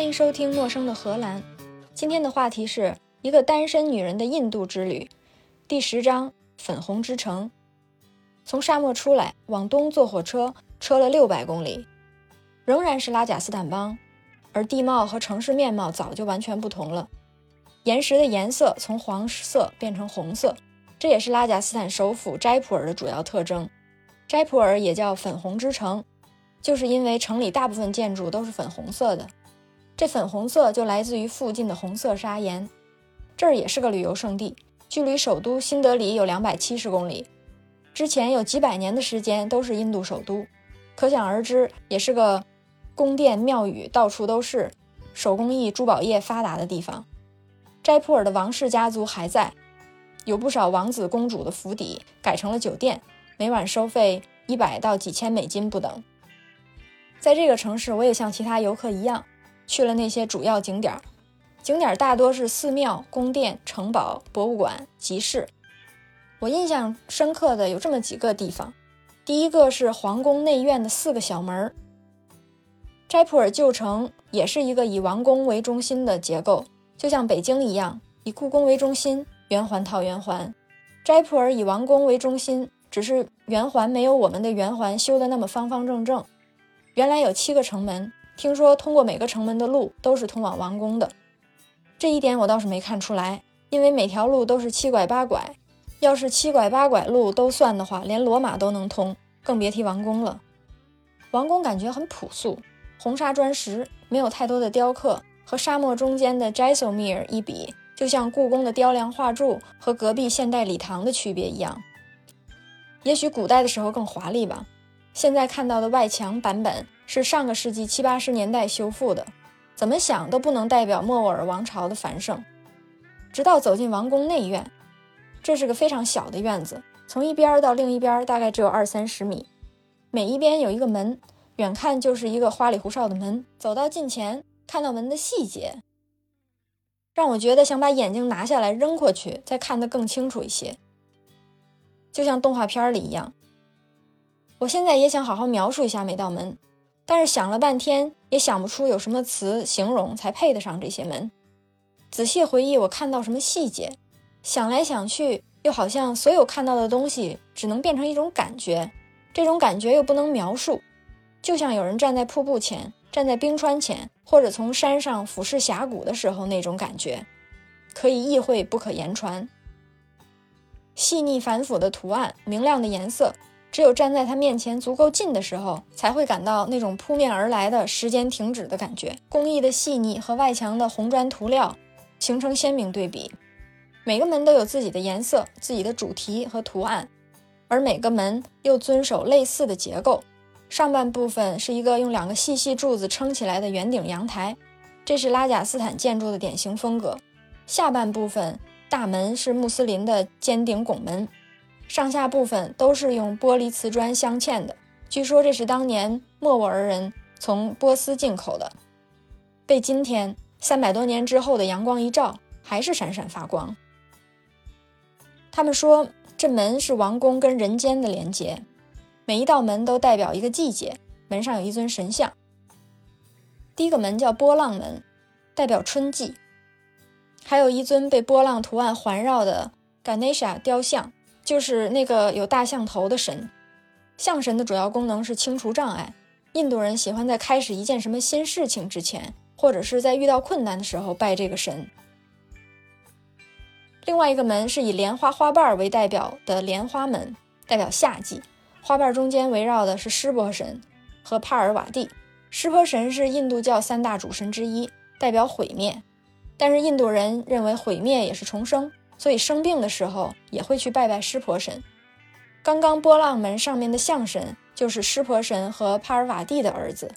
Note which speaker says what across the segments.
Speaker 1: 欢迎收听《陌生的荷兰》。今天的话题是一个单身女人的印度之旅，第十章：粉红之城。从沙漠出来，往东坐火车，车了六百公里，仍然是拉贾斯坦邦，而地貌和城市面貌早就完全不同了。岩石的颜色从黄色变成红色，这也是拉贾斯坦首府斋普尔的主要特征。斋普尔也叫粉红之城，就是因为城里大部分建筑都是粉红色的。这粉红色就来自于附近的红色砂岩。这儿也是个旅游胜地，距离首都新德里有两百七十公里。之前有几百年的时间都是印度首都，可想而知，也是个宫殿庙宇到处都是、手工艺珠宝业发达的地方。斋普尔的王室家族还在，有不少王子公主的府邸改成了酒店，每晚收费一百到几千美金不等。在这个城市，我也像其他游客一样。去了那些主要景点儿，景点大多是寺庙、宫殿、城堡、博物馆、集市。我印象深刻的有这么几个地方，第一个是皇宫内院的四个小门儿。斋普尔旧城也是一个以王宫为中心的结构，就像北京一样，以故宫为中心，圆环套圆环。斋普尔以王宫为中心，只是圆环没有我们的圆环修的那么方方正正。原来有七个城门。听说通过每个城门的路都是通往王宫的，这一点我倒是没看出来，因为每条路都是七拐八拐。要是七拐八拐路都算的话，连罗马都能通，更别提王宫了。王宫感觉很朴素，红砂砖石，没有太多的雕刻，和沙漠中间的 Jaisalmer 一比，就像故宫的雕梁画柱和隔壁现代礼堂的区别一样。也许古代的时候更华丽吧。现在看到的外墙版本是上个世纪七八十年代修复的，怎么想都不能代表莫卧儿王朝的繁盛。直到走进王宫内院，这是个非常小的院子，从一边到另一边大概只有二三十米，每一边有一个门，远看就是一个花里胡哨的门。走到近前，看到门的细节，让我觉得想把眼睛拿下来扔过去，再看得更清楚一些，就像动画片里一样。我现在也想好好描述一下每道门，但是想了半天也想不出有什么词形容才配得上这些门。仔细回忆我看到什么细节，想来想去又好像所有看到的东西只能变成一种感觉，这种感觉又不能描述，就像有人站在瀑布前，站在冰川前，或者从山上俯视峡谷的时候那种感觉，可以意会不可言传。细腻繁复的图案，明亮的颜色。只有站在他面前足够近的时候，才会感到那种扑面而来的时间停止的感觉。工艺的细腻和外墙的红砖涂料形成鲜明对比。每个门都有自己的颜色、自己的主题和图案，而每个门又遵守类似的结构。上半部分是一个用两个细细柱子撑起来的圆顶阳台，这是拉贾斯坦建筑的典型风格。下半部分大门是穆斯林的尖顶拱门。上下部分都是用玻璃瓷砖镶嵌的，据说这是当年莫卧儿人从波斯进口的，被今天三百多年之后的阳光一照，还是闪闪发光。他们说这门是王宫跟人间的连接，每一道门都代表一个季节，门上有一尊神像。第一个门叫波浪门，代表春季，还有一尊被波浪图案环绕的 Ganesha 雕像。就是那个有大象头的神，象神的主要功能是清除障碍。印度人喜欢在开始一件什么新事情之前，或者是在遇到困难的时候拜这个神。另外一个门是以莲花花瓣为代表的莲花门，代表夏季。花瓣中间围绕的是湿婆神和帕尔瓦蒂。湿婆神是印度教三大主神之一，代表毁灭。但是印度人认为毁灭也是重生。所以生病的时候也会去拜拜湿婆神。刚刚波浪门上面的象神就是湿婆神和帕尔瓦蒂的儿子。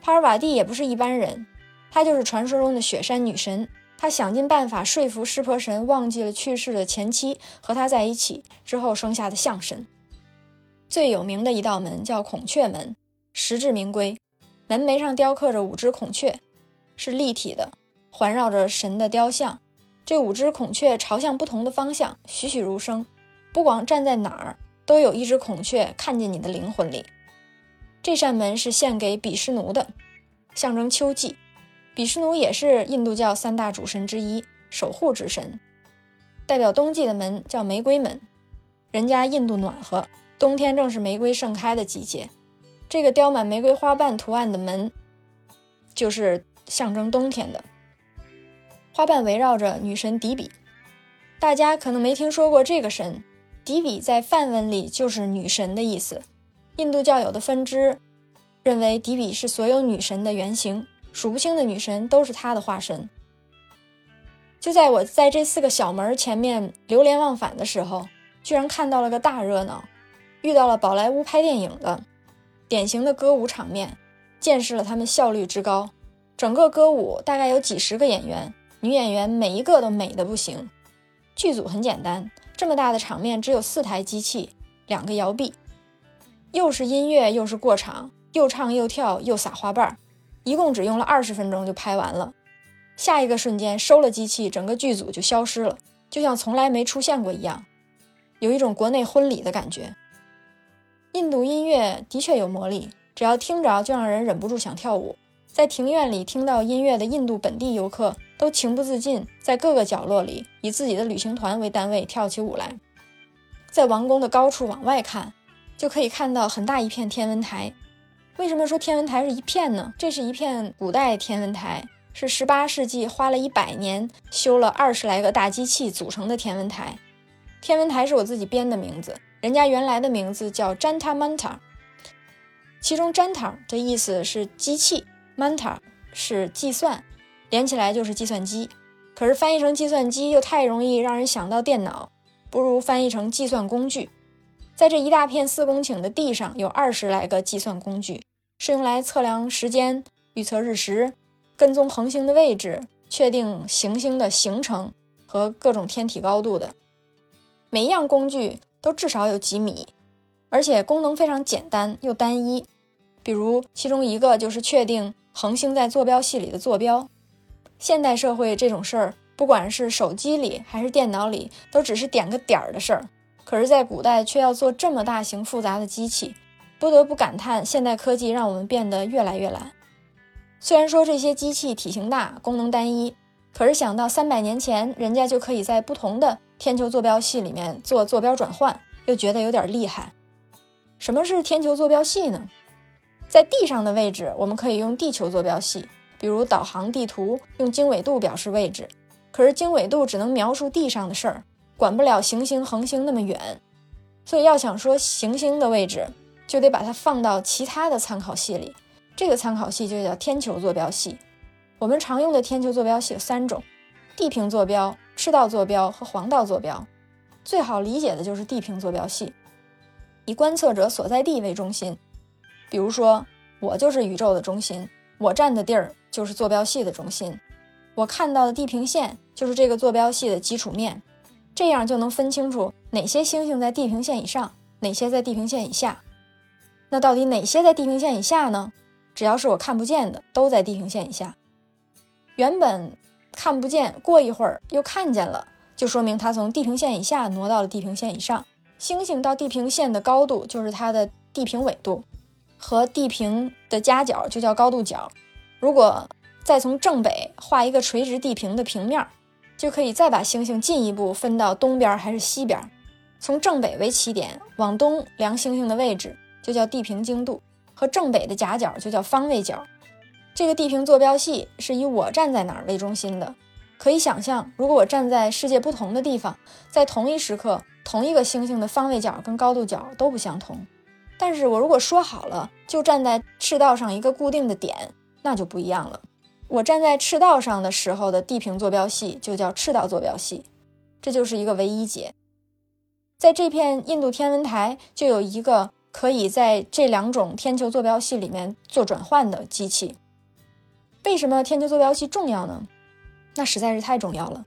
Speaker 1: 帕尔瓦蒂也不是一般人，她就是传说中的雪山女神。她想尽办法说服湿婆神忘记了去世的前妻，和他在一起之后生下的象神。最有名的一道门叫孔雀门，实至名归。门楣上雕刻着五只孔雀，是立体的，环绕着神的雕像。这五只孔雀朝向不同的方向，栩栩如生。不管站在哪儿，都有一只孔雀看见你的灵魂里。这扇门是献给比湿奴的，象征秋季。比湿奴也是印度教三大主神之一，守护之神，代表冬季的门叫玫瑰门。人家印度暖和，冬天正是玫瑰盛开的季节，这个雕满玫瑰花瓣图案的门，就是象征冬天的。花瓣围绕着女神迪比，大家可能没听说过这个神。迪比在梵文里就是女神的意思。印度教有的分支认为迪比是所有女神的原型。数不清的女神都是他的化身。就在我在这四个小门前面流连忘返的时候，居然看到了个大热闹，遇到了宝莱坞拍电影的典型的歌舞场面，见识了他们效率之高。整个歌舞大概有几十个演员，女演员每一个都美的不行。剧组很简单，这么大的场面只有四台机器，两个摇臂，又是音乐又是过场，又唱又跳又撒花瓣儿。一共只用了二十分钟就拍完了，下一个瞬间收了机器，整个剧组就消失了，就像从来没出现过一样，有一种国内婚礼的感觉。印度音乐的确有魔力，只要听着就让人忍不住想跳舞。在庭院里听到音乐的印度本地游客都情不自禁在各个角落里以自己的旅行团为单位跳起舞来。在王宫的高处往外看，就可以看到很大一片天文台。为什么说天文台是一片呢？这是一片古代天文台，是十八世纪花了一百年修了二十来个大机器组成的天文台。天文台是我自己编的名字，人家原来的名字叫 Janta Manta，其中 Janta 的意思是机器，Manta 是计算，连起来就是计算机。可是翻译成计算机又太容易让人想到电脑，不如翻译成计算工具。在这一大片四公顷的地上，有二十来个计算工具，是用来测量时间、预测日食、跟踪恒星的位置、确定行星的行程和各种天体高度的。每一样工具都至少有几米，而且功能非常简单又单一。比如，其中一个就是确定恒星在坐标系里的坐标。现代社会这种事儿，不管是手机里还是电脑里，都只是点个点儿的事儿。可是，在古代却要做这么大型复杂的机器，不得不感叹现代科技让我们变得越来越懒。虽然说这些机器体型大、功能单一，可是想到三百年前人家就可以在不同的天球坐标系里面做坐标转换，又觉得有点厉害。什么是天球坐标系呢？在地上的位置，我们可以用地球坐标系，比如导航地图用经纬度表示位置。可是经纬度只能描述地上的事儿。管不了行星、恒星那么远，所以要想说行星的位置，就得把它放到其他的参考系里。这个参考系就叫天球坐标系。我们常用的天球坐标系有三种：地平坐标、赤道坐标和黄道坐标。最好理解的就是地平坐标系，以观测者所在地为中心。比如说，我就是宇宙的中心，我站的地儿就是坐标系的中心，我看到的地平线就是这个坐标系的基础面。这样就能分清楚哪些星星在地平线以上，哪些在地平线以下。那到底哪些在地平线以下呢？只要是我看不见的，都在地平线以下。原本看不见，过一会儿又看见了，就说明它从地平线以下挪到了地平线以上。星星到地平线的高度就是它的地平纬度，和地平的夹角就叫高度角。如果再从正北画一个垂直地平的平面。就可以再把星星进一步分到东边还是西边，从正北为起点往东量星星的位置就叫地平经度，和正北的夹角就叫方位角。这个地平坐标系是以我站在哪儿为中心的。可以想象，如果我站在世界不同的地方，在同一时刻，同一个星星的方位角跟高度角都不相同。但是我如果说好了就站在赤道上一个固定的点，那就不一样了。我站在赤道上的时候的地平坐标系就叫赤道坐标系，这就是一个唯一解。在这片印度天文台就有一个可以在这两种天球坐标系里面做转换的机器。为什么天球坐标系重要呢？那实在是太重要了。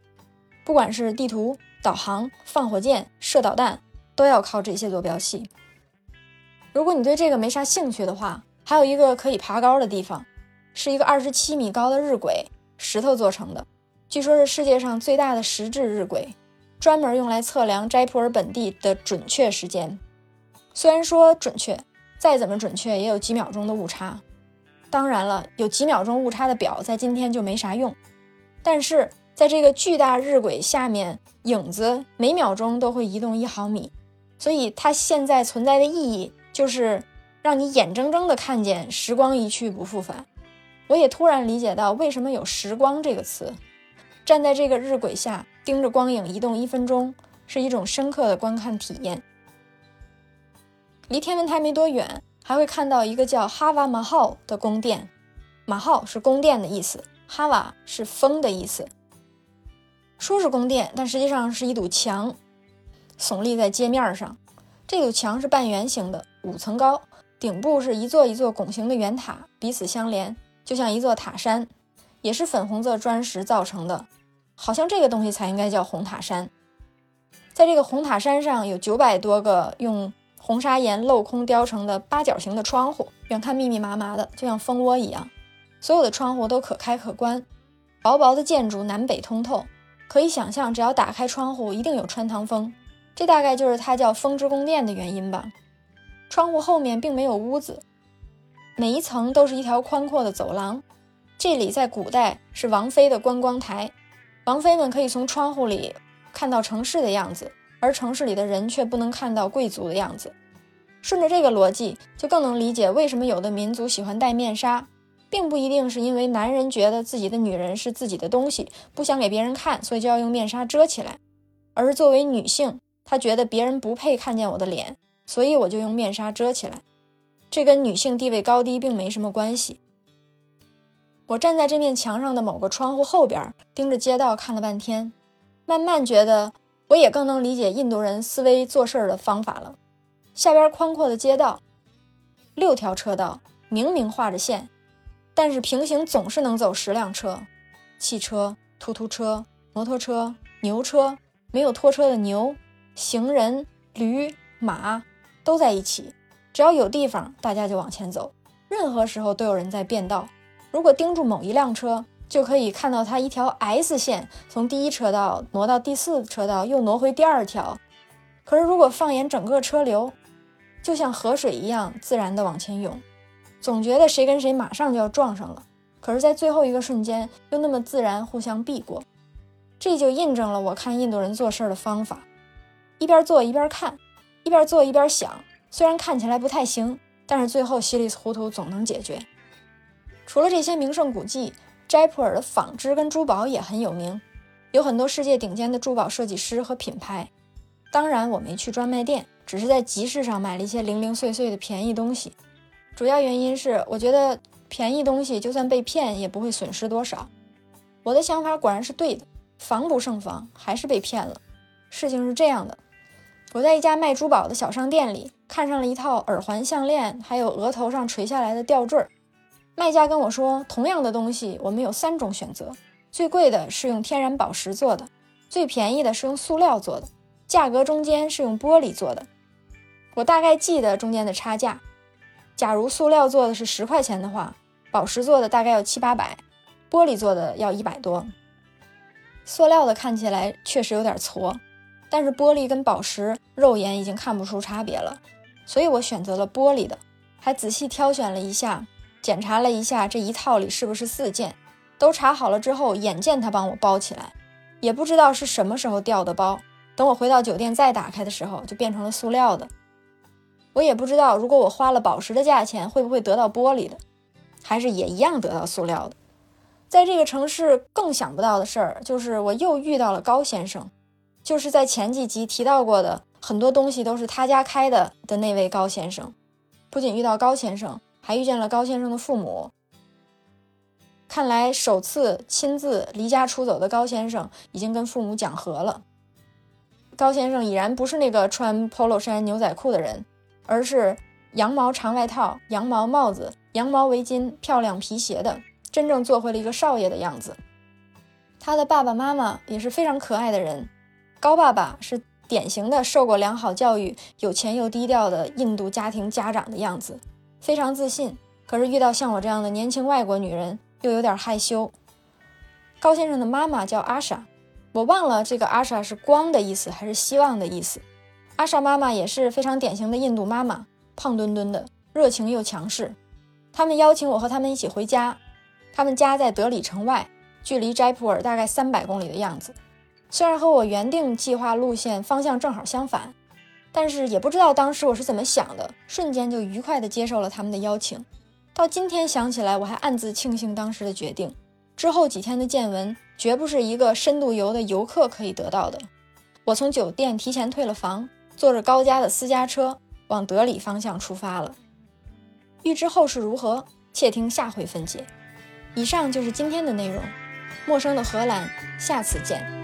Speaker 1: 不管是地图、导航、放火箭、射导弹，都要靠这些坐标系。如果你对这个没啥兴趣的话，还有一个可以爬高的地方。是一个二十七米高的日晷，石头做成的，据说是世界上最大的石质日晷，专门用来测量斋普尔本地的准确时间。虽然说准确，再怎么准确也有几秒钟的误差。当然了，有几秒钟误差的表在今天就没啥用。但是在这个巨大日晷下面，影子每秒钟都会移动一毫米，所以它现在存在的意义就是让你眼睁睁地看见时光一去不复返。我也突然理解到为什么有“时光”这个词。站在这个日晷下，盯着光影移动一分钟，是一种深刻的观看体验。离天文台没多远，还会看到一个叫哈瓦马号的宫殿。马号是宫殿的意思，哈瓦是风的意思。说是宫殿，但实际上是一堵墙，耸立在街面上。这堵墙是半圆形的，五层高，顶部是一座一座拱形的圆塔，彼此相连，就像一座塔山，也是粉红色砖石造成的。好像这个东西才应该叫红塔山。在这个红塔山上有九百多个用红砂岩镂空雕成的八角形的窗户，远看密密麻麻的，就像蜂窝一样。所有的窗户都可开可关，薄薄的建筑南北通透。可以想象，只要打开窗户，一定有穿堂风。这大概就是它叫“风之宫殿”的原因吧。窗户后面并没有屋子，每一层都是一条宽阔的走廊。这里在古代是王妃的观光台。王妃们可以从窗户里看到城市的样子，而城市里的人却不能看到贵族的样子。顺着这个逻辑，就更能理解为什么有的民族喜欢戴面纱，并不一定是因为男人觉得自己的女人是自己的东西，不想给别人看，所以就要用面纱遮起来，而作为女性，她觉得别人不配看见我的脸，所以我就用面纱遮起来。这跟女性地位高低并没什么关系。我站在这面墙上的某个窗户后边，盯着街道看了半天，慢慢觉得我也更能理解印度人思维做事的方法了。下边宽阔的街道，六条车道，明明画着线，但是平行总是能走十辆车，汽车、突突车、摩托车、牛车，没有拖车的牛、行人、驴、马都在一起，只要有地方，大家就往前走，任何时候都有人在变道。如果盯住某一辆车，就可以看到它一条 S 线从第一车道挪到第四车道，又挪回第二条。可是如果放眼整个车流，就像河水一样自然地往前涌，总觉得谁跟谁马上就要撞上了。可是，在最后一个瞬间，又那么自然互相避过。这就印证了我看印度人做事的方法：一边做一边看，一边做一边想。虽然看起来不太行，但是最后稀里糊涂总能解决。除了这些名胜古迹，斋普尔的纺织跟珠宝也很有名，有很多世界顶尖的珠宝设计师和品牌。当然，我没去专卖店，只是在集市上买了一些零零碎碎的便宜东西。主要原因是，我觉得便宜东西就算被骗也不会损失多少。我的想法果然是对的，防不胜防，还是被骗了。事情是这样的，我在一家卖珠宝的小商店里看上了一套耳环、项链，还有额头上垂下来的吊坠。卖家跟我说，同样的东西，我们有三种选择：最贵的是用天然宝石做的，最便宜的是用塑料做的，价格中间是用玻璃做的。我大概记得中间的差价。假如塑料做的是十块钱的话，宝石做的大概要七八百，玻璃做的要一百多。塑料的看起来确实有点矬，但是玻璃跟宝石肉眼已经看不出差别了，所以我选择了玻璃的，还仔细挑选了一下。检查了一下这一套里是不是四件，都查好了之后，眼见他帮我包起来，也不知道是什么时候掉的包。等我回到酒店再打开的时候，就变成了塑料的。我也不知道，如果我花了宝石的价钱，会不会得到玻璃的，还是也一样得到塑料的。在这个城市更想不到的事儿，就是我又遇到了高先生，就是在前几集提到过的很多东西都是他家开的的那位高先生。不仅遇到高先生。还遇见了高先生的父母。看来首次亲自离家出走的高先生已经跟父母讲和了。高先生已然不是那个穿 polo 衫牛仔裤的人，而是羊毛长外套、羊毛帽子、羊毛围巾、漂亮皮鞋的，真正做回了一个少爷的样子。他的爸爸妈妈也是非常可爱的人。高爸爸是典型的受过良好教育、有钱又低调的印度家庭家长的样子。非常自信，可是遇到像我这样的年轻外国女人又有点害羞。高先生的妈妈叫阿莎，我忘了这个阿莎是光的意思还是希望的意思。阿莎妈妈也是非常典型的印度妈妈，胖墩墩的，热情又强势。他们邀请我和他们一起回家。他们家在德里城外，距离斋普尔大概三百公里的样子。虽然和我原定计划路线方向正好相反，但是也不知道当时我是怎么想的，瞬间就愉快地接受了他们的邀请。到今天想起来，我还暗自庆幸当时的决定。之后几天的见闻，绝不是一个深度游的游客可以得到的。我从酒店提前退了房，坐着高家的私家车往德里方向出发了。欲知后事如何，且听下回分解。以上就是今天的内容。陌生的荷兰，下次见。